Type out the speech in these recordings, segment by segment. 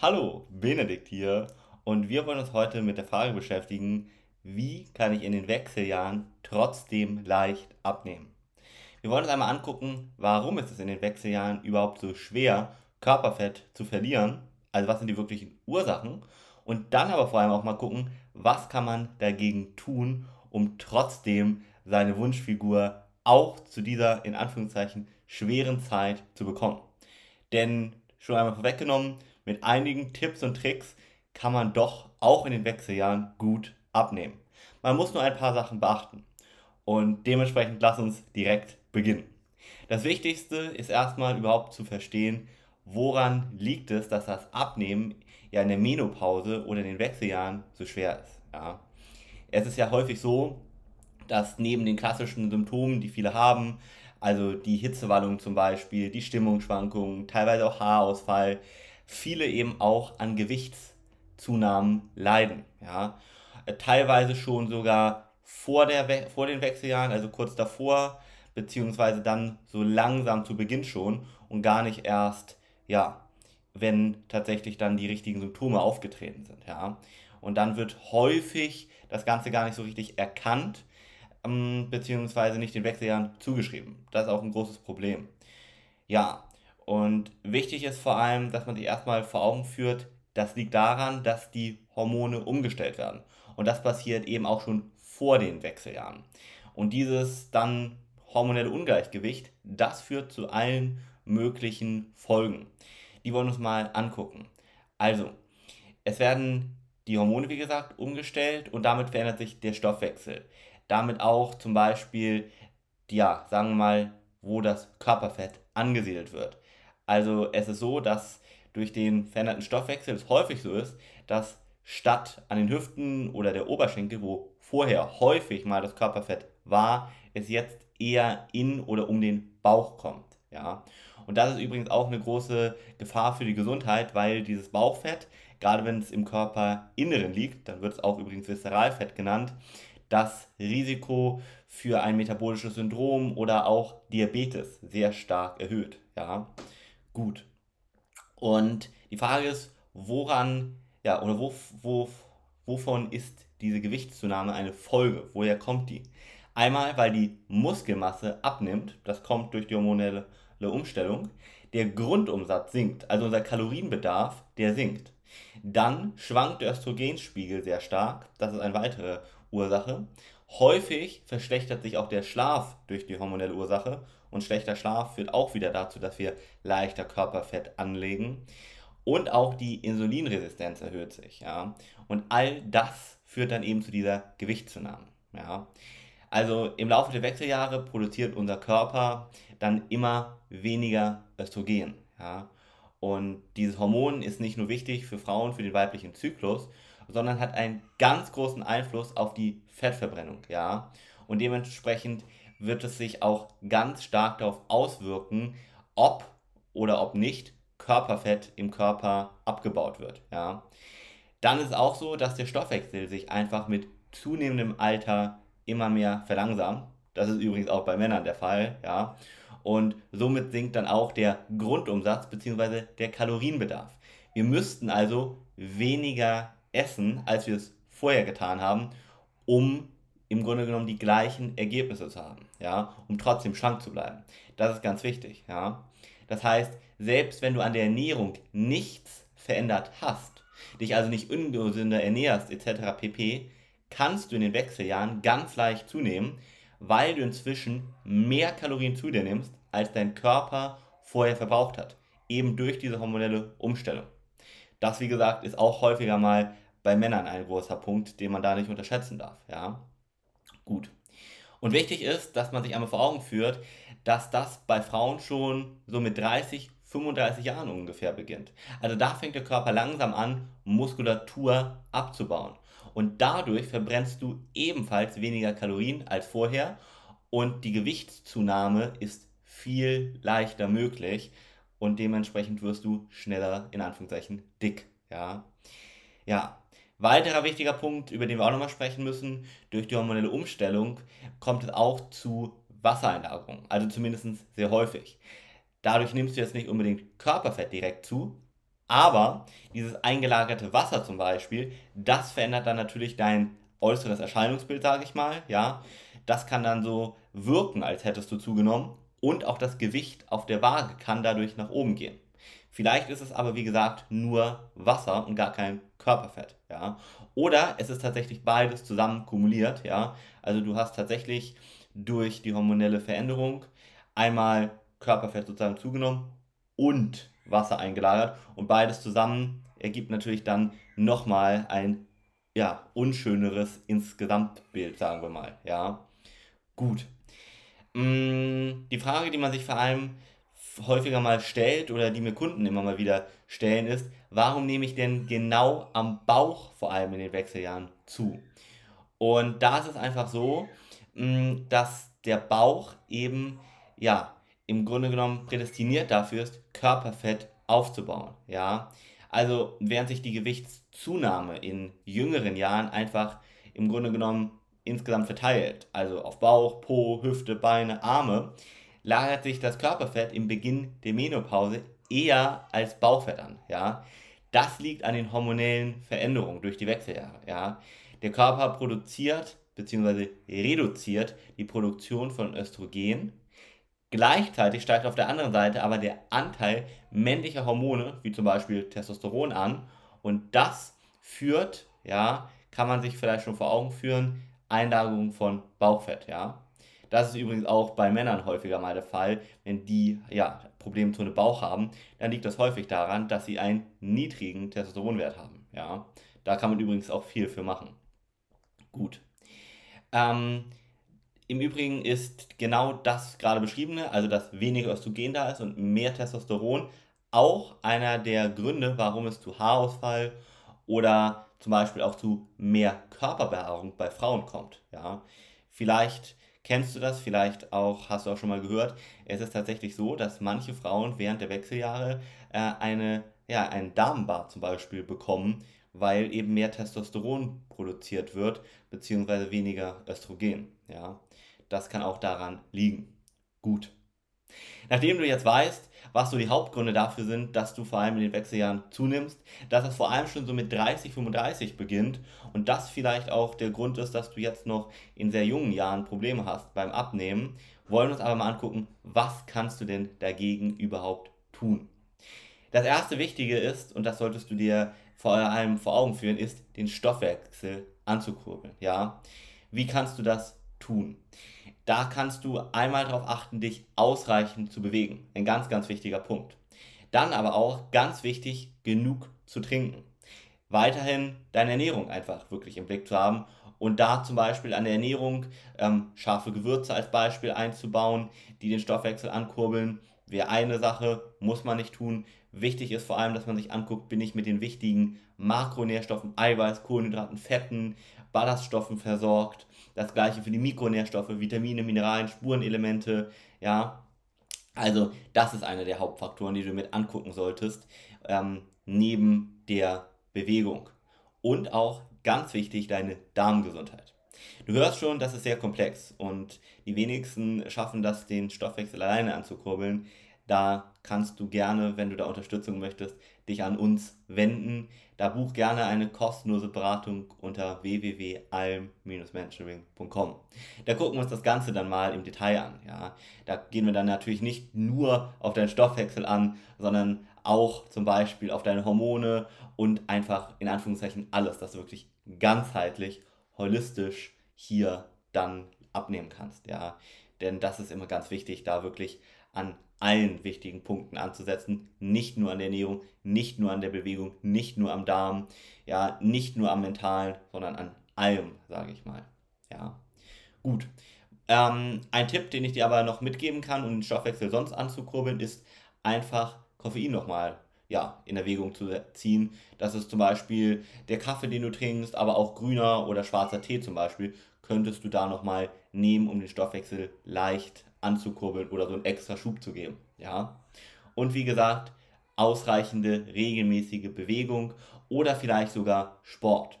Hallo, Benedikt hier und wir wollen uns heute mit der Frage beschäftigen, wie kann ich in den Wechseljahren trotzdem leicht abnehmen? Wir wollen uns einmal angucken, warum ist es in den Wechseljahren überhaupt so schwer, Körperfett zu verlieren, also was sind die wirklichen Ursachen und dann aber vor allem auch mal gucken, was kann man dagegen tun, um trotzdem seine Wunschfigur auch zu dieser in Anführungszeichen schweren Zeit zu bekommen. Denn schon einmal vorweggenommen, mit einigen Tipps und Tricks kann man doch auch in den Wechseljahren gut abnehmen. Man muss nur ein paar Sachen beachten. Und dementsprechend lass uns direkt beginnen. Das Wichtigste ist erstmal überhaupt zu verstehen, woran liegt es, dass das Abnehmen ja in der Menopause oder in den Wechseljahren so schwer ist. Ja. Es ist ja häufig so, dass neben den klassischen Symptomen, die viele haben, also die Hitzewallung zum Beispiel, die Stimmungsschwankungen, teilweise auch Haarausfall, viele eben auch an Gewichtszunahmen leiden. Ja? Äh, teilweise schon sogar vor, der vor den Wechseljahren, also kurz davor, beziehungsweise dann so langsam zu Beginn schon und gar nicht erst, ja, wenn tatsächlich dann die richtigen Symptome aufgetreten sind. Ja? Und dann wird häufig das Ganze gar nicht so richtig erkannt, ähm, beziehungsweise nicht den Wechseljahren zugeschrieben. Das ist auch ein großes Problem. Ja, und wichtig ist vor allem, dass man sich erstmal vor Augen führt, das liegt daran, dass die Hormone umgestellt werden. Und das passiert eben auch schon vor den Wechseljahren. Und dieses dann hormonelle Ungleichgewicht, das führt zu allen möglichen Folgen. Die wollen wir uns mal angucken. Also, es werden die Hormone, wie gesagt, umgestellt und damit verändert sich der Stoffwechsel. Damit auch zum Beispiel, ja, sagen wir mal, wo das Körperfett angesiedelt wird. Also es ist so, dass durch den veränderten Stoffwechsel es häufig so ist, dass statt an den Hüften oder der Oberschenkel, wo vorher häufig mal das Körperfett war, es jetzt eher in oder um den Bauch kommt. Ja? Und das ist übrigens auch eine große Gefahr für die Gesundheit, weil dieses Bauchfett, gerade wenn es im Körperinneren liegt, dann wird es auch übrigens Viszeralfett genannt, das Risiko für ein metabolisches Syndrom oder auch Diabetes sehr stark erhöht. Ja? Gut. Und die Frage ist, woran, ja, oder wo, wo, wovon ist diese Gewichtszunahme eine Folge? Woher kommt die? Einmal, weil die Muskelmasse abnimmt, das kommt durch die hormonelle Umstellung. Der Grundumsatz sinkt, also unser Kalorienbedarf, der sinkt. Dann schwankt der Östrogenspiegel sehr stark, das ist eine weitere Ursache. Häufig verschlechtert sich auch der Schlaf durch die hormonelle Ursache und schlechter Schlaf führt auch wieder dazu, dass wir leichter Körperfett anlegen. Und auch die Insulinresistenz erhöht sich. Ja? Und all das führt dann eben zu dieser Gewichtszunahme. Ja? Also im Laufe der Wechseljahre produziert unser Körper dann immer weniger Östrogen. Ja? Und dieses Hormon ist nicht nur wichtig für Frauen, für den weiblichen Zyklus, sondern hat einen ganz großen Einfluss auf die Fettverbrennung. Ja? Und dementsprechend wird es sich auch ganz stark darauf auswirken, ob oder ob nicht Körperfett im Körper abgebaut wird. Ja. Dann ist es auch so, dass der Stoffwechsel sich einfach mit zunehmendem Alter immer mehr verlangsamt. Das ist übrigens auch bei Männern der Fall. Ja. Und somit sinkt dann auch der Grundumsatz bzw. der Kalorienbedarf. Wir müssten also weniger essen, als wir es vorher getan haben, um im Grunde genommen die gleichen Ergebnisse zu haben, ja, um trotzdem schlank zu bleiben. Das ist ganz wichtig, ja. Das heißt, selbst wenn du an der Ernährung nichts verändert hast, dich also nicht ungesünder ernährst etc. pp, kannst du in den Wechseljahren ganz leicht zunehmen, weil du inzwischen mehr Kalorien zu dir nimmst, als dein Körper vorher verbraucht hat, eben durch diese hormonelle Umstellung. Das, wie gesagt, ist auch häufiger mal bei Männern ein großer Punkt, den man da nicht unterschätzen darf, ja gut. Und wichtig ist, dass man sich einmal vor Augen führt, dass das bei Frauen schon so mit 30, 35 Jahren ungefähr beginnt. Also da fängt der Körper langsam an, Muskulatur abzubauen. Und dadurch verbrennst du ebenfalls weniger Kalorien als vorher und die Gewichtszunahme ist viel leichter möglich und dementsprechend wirst du schneller in Anführungszeichen dick. Ja, ja Weiterer wichtiger Punkt, über den wir auch nochmal sprechen müssen, durch die hormonelle Umstellung kommt es auch zu Wassereinlagerung, also zumindest sehr häufig. Dadurch nimmst du jetzt nicht unbedingt Körperfett direkt zu, Aber dieses eingelagerte Wasser zum Beispiel, das verändert dann natürlich dein äußeres Erscheinungsbild, sage ich mal. Ja, das kann dann so wirken, als hättest du zugenommen. Und auch das Gewicht auf der Waage kann dadurch nach oben gehen. Vielleicht ist es aber, wie gesagt, nur Wasser und gar kein Körperfett. Ja? Oder es ist tatsächlich beides zusammen kumuliert. Ja? Also du hast tatsächlich durch die hormonelle Veränderung einmal Körperfett sozusagen zugenommen und Wasser eingelagert. Und beides zusammen ergibt natürlich dann nochmal ein ja, unschöneres Insgesamtbild, sagen wir mal. Ja, gut. Mm, die Frage, die man sich vor allem häufiger mal stellt oder die mir Kunden immer mal wieder stellen, ist, warum nehme ich denn genau am Bauch vor allem in den Wechseljahren zu? Und da ist es einfach so, mm, dass der Bauch eben, ja, im Grunde genommen prädestiniert dafür ist, Körperfett aufzubauen. Ja, also während sich die Gewichtszunahme in jüngeren Jahren einfach im Grunde genommen insgesamt verteilt, also auf Bauch, Po, Hüfte, Beine, Arme, lagert sich das Körperfett im Beginn der Menopause eher als Bauchfett an. Ja? Das liegt an den hormonellen Veränderungen durch die Wechseljahre. Ja? Der Körper produziert bzw. reduziert die Produktion von Östrogen. Gleichzeitig steigt auf der anderen Seite aber der Anteil männlicher Hormone, wie zum Beispiel Testosteron, an. Und das führt, ja, kann man sich vielleicht schon vor Augen führen, Einlagerung von Bauchfett, ja. Das ist übrigens auch bei Männern häufiger mal der Fall. Wenn die ja, Problemzone Bauch haben, dann liegt das häufig daran, dass sie einen niedrigen Testosteronwert haben. Ja? Da kann man übrigens auch viel für machen. Gut. Ähm, Im Übrigen ist genau das gerade beschriebene, also dass weniger Östrogen da ist und mehr Testosteron, auch einer der Gründe, warum es zu Haarausfall oder zum Beispiel auch zu mehr Körperbehaarung bei Frauen kommt. Ja? Vielleicht Kennst du das? Vielleicht auch, hast du auch schon mal gehört. Es ist tatsächlich so, dass manche Frauen während der Wechseljahre äh, eine, ja, einen Damenbart zum Beispiel bekommen, weil eben mehr Testosteron produziert wird, beziehungsweise weniger Östrogen. Ja, das kann auch daran liegen. Gut. Nachdem du jetzt weißt, was so die Hauptgründe dafür sind, dass du vor allem in den Wechseljahren zunimmst, dass es vor allem schon so mit 30, 35 beginnt und das vielleicht auch der Grund ist, dass du jetzt noch in sehr jungen Jahren Probleme hast beim Abnehmen, wollen wir uns aber mal angucken, was kannst du denn dagegen überhaupt tun. Das erste Wichtige ist, und das solltest du dir vor allem vor Augen führen, ist, den Stoffwechsel anzukurbeln. Ja? Wie kannst du das tun? Da kannst du einmal darauf achten, dich ausreichend zu bewegen. Ein ganz, ganz wichtiger Punkt. Dann aber auch ganz wichtig, genug zu trinken. Weiterhin deine Ernährung einfach wirklich im Blick zu haben und da zum Beispiel an der Ernährung ähm, scharfe Gewürze als Beispiel einzubauen, die den Stoffwechsel ankurbeln. Wäre eine Sache, muss man nicht tun. Wichtig ist vor allem, dass man sich anguckt, bin ich mit den wichtigen Makronährstoffen, Eiweiß, Kohlenhydraten, Fetten, Ballaststoffen versorgt. Das gleiche für die Mikronährstoffe, Vitamine, Mineralien, Spurenelemente, ja. Also das ist einer der Hauptfaktoren, die du mit angucken solltest, ähm, neben der Bewegung. Und auch ganz wichtig, deine Darmgesundheit. Du hörst schon, das ist sehr komplex und die wenigsten schaffen das, den Stoffwechsel alleine anzukurbeln. Da kannst du gerne, wenn du da Unterstützung möchtest, dich an uns wenden. Da buch gerne eine kostenlose Beratung unter www.alm-mentoring.com. Da gucken wir uns das Ganze dann mal im Detail an. Ja. Da gehen wir dann natürlich nicht nur auf deinen Stoffwechsel an, sondern auch zum Beispiel auf deine Hormone und einfach in Anführungszeichen alles, das du wirklich ganzheitlich, holistisch hier dann abnehmen kannst. Ja. Denn das ist immer ganz wichtig, da wirklich an allen wichtigen Punkten anzusetzen. Nicht nur an der Ernährung, nicht nur an der Bewegung, nicht nur am Darm, ja, nicht nur am Mentalen, sondern an allem, sage ich mal. Ja, gut. Ähm, ein Tipp, den ich dir aber noch mitgeben kann, um den Stoffwechsel sonst anzukurbeln, ist einfach Koffein nochmal ja, in Erwägung zu ziehen. Das ist zum Beispiel der Kaffee, den du trinkst, aber auch grüner oder schwarzer Tee zum Beispiel, könntest du da nochmal nehmen, um den Stoffwechsel leicht anzukurbeln oder so einen extra Schub zu geben. Ja? Und wie gesagt, ausreichende regelmäßige Bewegung oder vielleicht sogar Sport.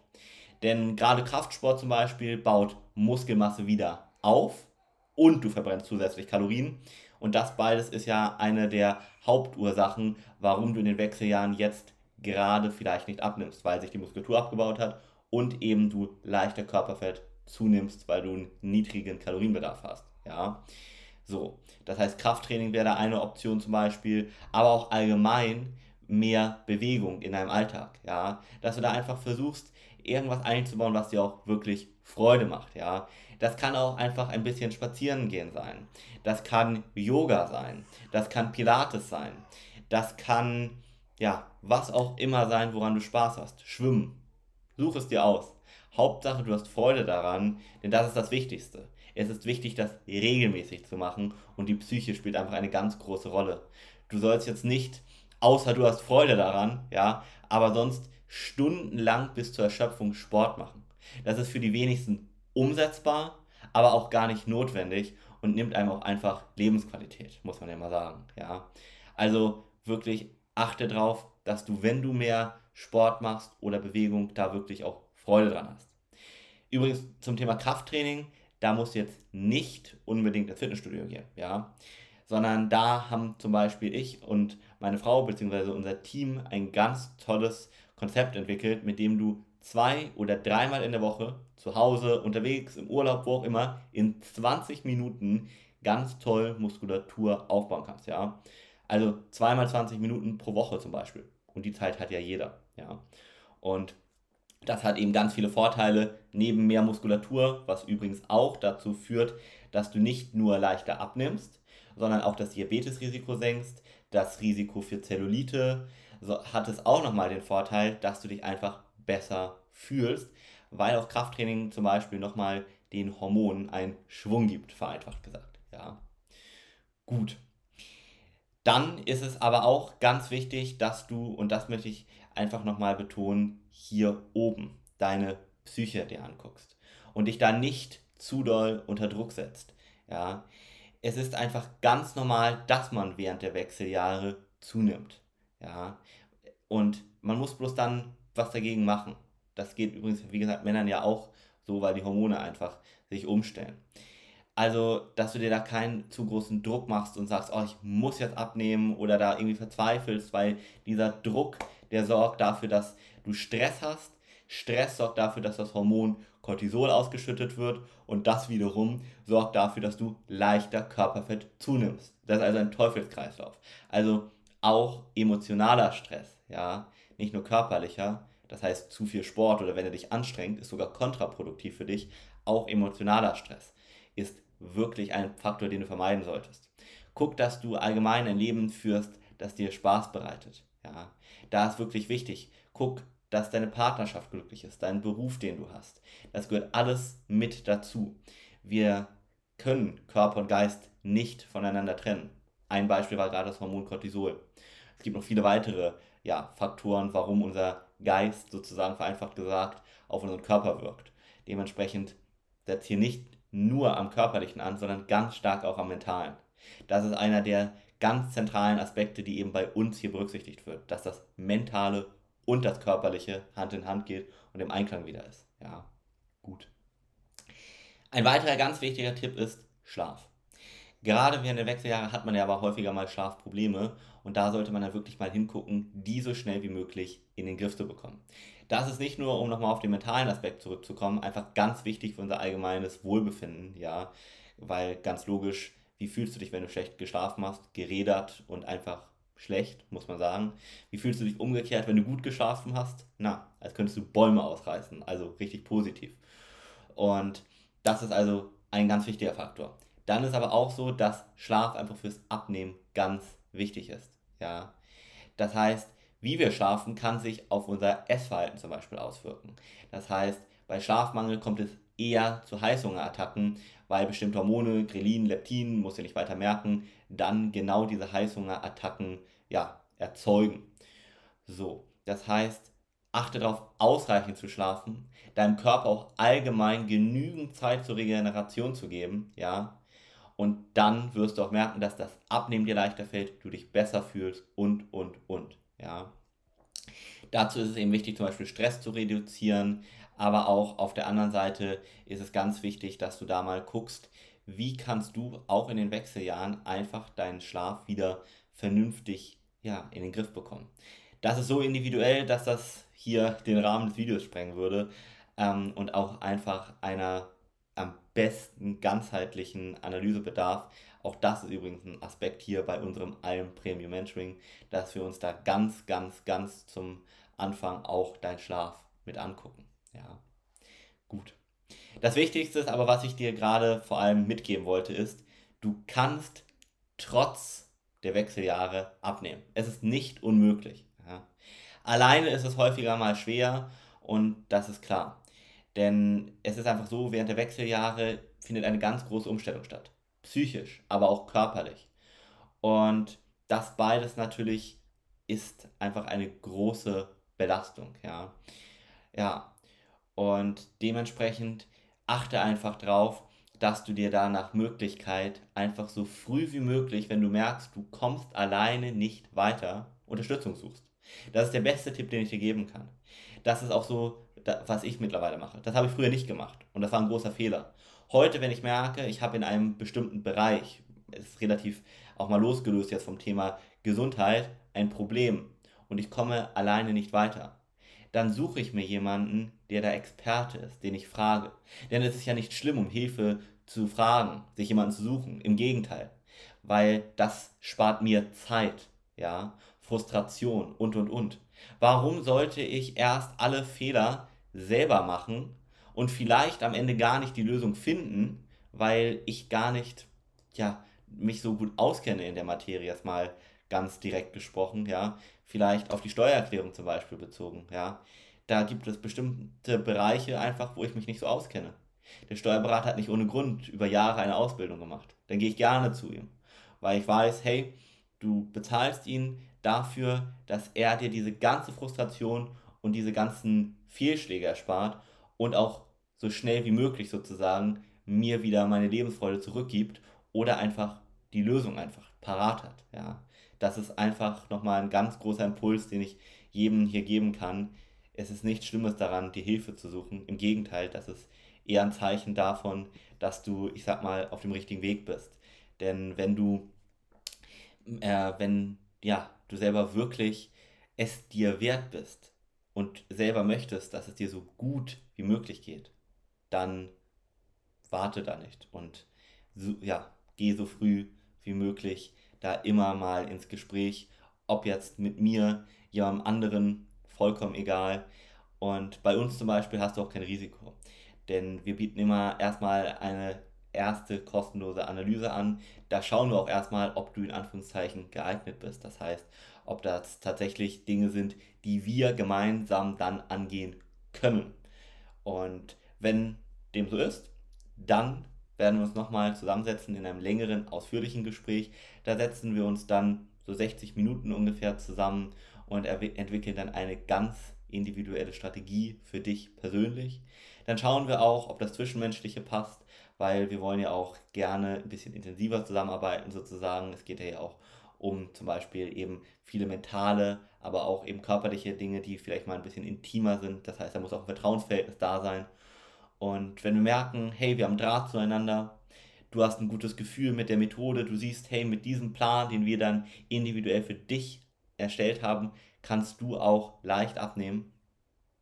Denn gerade Kraftsport zum Beispiel baut Muskelmasse wieder auf und du verbrennst zusätzlich Kalorien. Und das beides ist ja eine der Hauptursachen, warum du in den Wechseljahren jetzt gerade vielleicht nicht abnimmst, weil sich die Muskulatur abgebaut hat und eben du leichter Körperfett zunimmst, weil du einen niedrigen Kalorienbedarf hast. Ja, so. Das heißt, Krafttraining wäre da eine Option zum Beispiel, aber auch allgemein mehr Bewegung in deinem Alltag. Ja, dass du da einfach versuchst, irgendwas einzubauen, was dir auch wirklich Freude macht. Ja, das kann auch einfach ein bisschen spazieren gehen sein. Das kann Yoga sein. Das kann Pilates sein. Das kann, ja, was auch immer sein, woran du Spaß hast. Schwimmen. Such es dir aus. Hauptsache, du hast Freude daran, denn das ist das Wichtigste. Es ist wichtig, das regelmäßig zu machen und die Psyche spielt einfach eine ganz große Rolle. Du sollst jetzt nicht, außer du hast Freude daran, ja, aber sonst stundenlang bis zur Erschöpfung Sport machen. Das ist für die wenigsten umsetzbar, aber auch gar nicht notwendig und nimmt einem auch einfach Lebensqualität, muss man ja mal sagen, ja. Also wirklich achte darauf, dass du, wenn du mehr Sport machst oder Bewegung, da wirklich auch Freude dran hast. Übrigens zum Thema Krafttraining, da musst du jetzt nicht unbedingt ins Fitnessstudio gehen, ja, sondern da haben zum Beispiel ich und meine Frau bzw. unser Team ein ganz tolles Konzept entwickelt, mit dem du zwei oder dreimal in der Woche zu Hause, unterwegs, im Urlaub, wo auch immer, in 20 Minuten ganz toll Muskulatur aufbauen kannst, ja. Also zweimal 20 Minuten pro Woche zum Beispiel. Und die Zeit hat ja jeder, ja. Und das hat eben ganz viele Vorteile, neben mehr Muskulatur, was übrigens auch dazu führt, dass du nicht nur leichter abnimmst, sondern auch das Diabetesrisiko senkst, das Risiko für Zellulite, so hat es auch nochmal den Vorteil, dass du dich einfach besser fühlst, weil auch Krafttraining zum Beispiel nochmal den Hormonen einen Schwung gibt, vereinfacht gesagt. Ja. Gut. Dann ist es aber auch ganz wichtig, dass du, und das möchte ich einfach nochmal betonen, hier oben deine Psyche dir anguckst und dich da nicht zu doll unter Druck setzt. Ja, es ist einfach ganz normal, dass man während der Wechseljahre zunimmt. Ja, und man muss bloß dann was dagegen machen. Das geht übrigens, wie gesagt, Männern ja auch so, weil die Hormone einfach sich umstellen. Also, dass du dir da keinen zu großen Druck machst und sagst, oh, ich muss jetzt abnehmen oder da irgendwie verzweifelst, weil dieser Druck, der sorgt dafür, dass du Stress hast. Stress sorgt dafür, dass das Hormon Cortisol ausgeschüttet wird und das wiederum sorgt dafür, dass du leichter Körperfett zunimmst. Das ist also ein Teufelskreislauf. Also auch emotionaler Stress, ja, nicht nur körperlicher, das heißt zu viel Sport oder wenn er dich anstrengt, ist sogar kontraproduktiv für dich, auch emotionaler Stress ist wirklich ein Faktor, den du vermeiden solltest. Guck, dass du allgemein ein Leben führst, das dir Spaß bereitet. Ja, da ist wirklich wichtig. Guck, dass deine Partnerschaft glücklich ist, dein Beruf, den du hast. Das gehört alles mit dazu. Wir können Körper und Geist nicht voneinander trennen. Ein Beispiel war gerade das Hormon Cortisol. Es gibt noch viele weitere ja, Faktoren, warum unser Geist sozusagen vereinfacht gesagt auf unseren Körper wirkt. Dementsprechend setzt hier nicht nur am körperlichen an, sondern ganz stark auch am mentalen. Das ist einer der ganz zentralen Aspekte, die eben bei uns hier berücksichtigt wird, dass das mentale und das körperliche Hand in Hand geht und im Einklang wieder ist. Ja, gut. Ein weiterer ganz wichtiger Tipp ist Schlaf. Gerade während der Wechseljahre hat man ja aber häufiger mal Schlafprobleme und da sollte man dann wirklich mal hingucken, die so schnell wie möglich in den Griff zu bekommen. Das ist nicht nur, um nochmal auf den mentalen Aspekt zurückzukommen, einfach ganz wichtig für unser allgemeines Wohlbefinden, ja, weil ganz logisch, wie fühlst du dich, wenn du schlecht geschlafen hast, gerädert und einfach schlecht, muss man sagen. Wie fühlst du dich umgekehrt, wenn du gut geschlafen hast? Na, als könntest du Bäume ausreißen, also richtig positiv. Und das ist also ein ganz wichtiger Faktor. Dann ist aber auch so, dass Schlaf einfach fürs Abnehmen ganz wichtig ist. Ja? Das heißt, wie wir schlafen, kann sich auf unser Essverhalten zum Beispiel auswirken. Das heißt, bei Schlafmangel kommt es eher zu Heißhungerattacken, weil bestimmte Hormone, Grelin, Leptin, muss ihr nicht weiter merken, dann genau diese Heißhungerattacken ja, erzeugen. So, das heißt, achte darauf, ausreichend zu schlafen, deinem Körper auch allgemein genügend Zeit zur Regeneration zu geben, ja, und dann wirst du auch merken, dass das Abnehmen dir leichter fällt, du dich besser fühlst und, und, und. Ja. Dazu ist es eben wichtig, zum Beispiel Stress zu reduzieren, aber auch auf der anderen Seite ist es ganz wichtig, dass du da mal guckst, wie kannst du auch in den Wechseljahren einfach deinen Schlaf wieder vernünftig ja, in den Griff bekommen. das ist so individuell, dass das hier den Rahmen des Videos sprengen würde ähm, und auch einfach einer besten ganzheitlichen Analyse bedarf. Auch das ist übrigens ein Aspekt hier bei unserem Alm Premium Mentoring, dass wir uns da ganz, ganz, ganz zum Anfang auch deinen Schlaf mit angucken. Ja, gut. Das Wichtigste ist aber, was ich dir gerade vor allem mitgeben wollte, ist, du kannst trotz der Wechseljahre abnehmen. Es ist nicht unmöglich. Ja. Alleine ist es häufiger mal schwer und das ist klar. Denn es ist einfach so, während der Wechseljahre findet eine ganz große Umstellung statt. Psychisch, aber auch körperlich. Und das beides natürlich ist einfach eine große Belastung. Ja, ja. und dementsprechend achte einfach drauf, dass du dir da nach Möglichkeit einfach so früh wie möglich, wenn du merkst, du kommst alleine nicht weiter, Unterstützung suchst. Das ist der beste Tipp, den ich dir geben kann. Das ist auch so, was ich mittlerweile mache. Das habe ich früher nicht gemacht und das war ein großer Fehler. Heute, wenn ich merke, ich habe in einem bestimmten Bereich, es ist relativ auch mal losgelöst jetzt vom Thema Gesundheit, ein Problem und ich komme alleine nicht weiter, dann suche ich mir jemanden, der da Experte ist, den ich frage. Denn es ist ja nicht schlimm, um Hilfe zu fragen, sich jemanden zu suchen. Im Gegenteil, weil das spart mir Zeit, ja, Frustration und und und. Warum sollte ich erst alle Fehler selber machen und vielleicht am Ende gar nicht die Lösung finden, weil ich gar nicht, ja, mich so gut auskenne in der Materie, jetzt mal ganz direkt gesprochen, ja, vielleicht auf die Steuererklärung zum Beispiel bezogen, ja, da gibt es bestimmte Bereiche einfach, wo ich mich nicht so auskenne. Der Steuerberater hat nicht ohne Grund über Jahre eine Ausbildung gemacht. Dann gehe ich gerne zu ihm, weil ich weiß, hey, du bezahlst ihn dafür, dass er dir diese ganze Frustration und diese ganzen Fehlschläge erspart und auch so schnell wie möglich sozusagen mir wieder meine Lebensfreude zurückgibt oder einfach die Lösung einfach parat hat. Ja das ist einfach nochmal ein ganz großer Impuls, den ich jedem hier geben kann. Es ist nichts Schlimmes daran, die Hilfe zu suchen. Im Gegenteil, das ist eher ein Zeichen davon, dass du, ich sag mal, auf dem richtigen Weg bist. Denn wenn du, äh, wenn, ja, du selber wirklich es dir wert bist und selber möchtest, dass es dir so gut wie möglich geht, dann warte da nicht und so, ja, geh so früh wie möglich da immer mal ins Gespräch, ob jetzt mit mir, jemandem anderen, vollkommen egal. Und bei uns zum Beispiel hast du auch kein Risiko. Denn wir bieten immer erstmal eine erste kostenlose Analyse an. Da schauen wir auch erstmal, ob du in Anführungszeichen geeignet bist. Das heißt, ob das tatsächlich Dinge sind, die wir gemeinsam dann angehen können. Und wenn dem so ist, dann werden wir uns nochmal zusammensetzen in einem längeren, ausführlichen Gespräch. Da setzen wir uns dann so 60 Minuten ungefähr zusammen und entwickeln dann eine ganz individuelle Strategie für dich persönlich. Dann schauen wir auch, ob das Zwischenmenschliche passt, weil wir wollen ja auch gerne ein bisschen intensiver zusammenarbeiten sozusagen. Es geht ja auch um zum Beispiel eben viele mentale, aber auch eben körperliche Dinge, die vielleicht mal ein bisschen intimer sind. Das heißt, da muss auch ein Vertrauensverhältnis da sein. Und wenn wir merken, hey, wir haben Draht zueinander, du hast ein gutes Gefühl mit der Methode, du siehst, hey, mit diesem Plan, den wir dann individuell für dich erstellt haben, kannst du auch leicht abnehmen,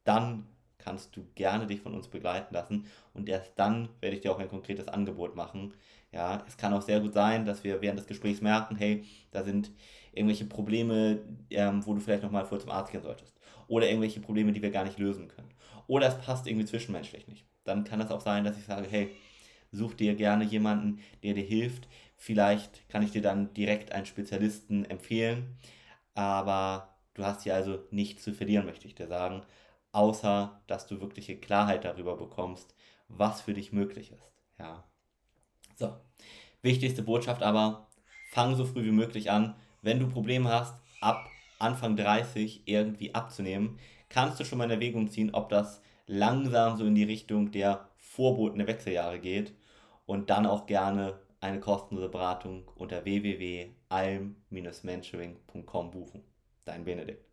dann kannst du gerne dich von uns begleiten lassen und erst dann werde ich dir auch ein konkretes Angebot machen. Ja, es kann auch sehr gut sein, dass wir während des Gesprächs merken, hey, da sind irgendwelche Probleme, ähm, wo du vielleicht nochmal vor zum Arzt gehen solltest. Oder irgendwelche Probleme, die wir gar nicht lösen können. Oder es passt irgendwie zwischenmenschlich nicht dann kann es auch sein, dass ich sage, hey, such dir gerne jemanden, der dir hilft. Vielleicht kann ich dir dann direkt einen Spezialisten empfehlen, aber du hast hier also nichts zu verlieren, möchte ich dir sagen, außer dass du wirkliche Klarheit darüber bekommst, was für dich möglich ist. Ja. So, wichtigste Botschaft aber, fang so früh wie möglich an. Wenn du Probleme hast, ab Anfang 30 irgendwie abzunehmen, kannst du schon mal in Erwägung ziehen, ob das langsam so in die Richtung der vorbotene Wechseljahre geht und dann auch gerne eine kostenlose Beratung unter www.alm-mentoring.com buchen. Dein Benedikt.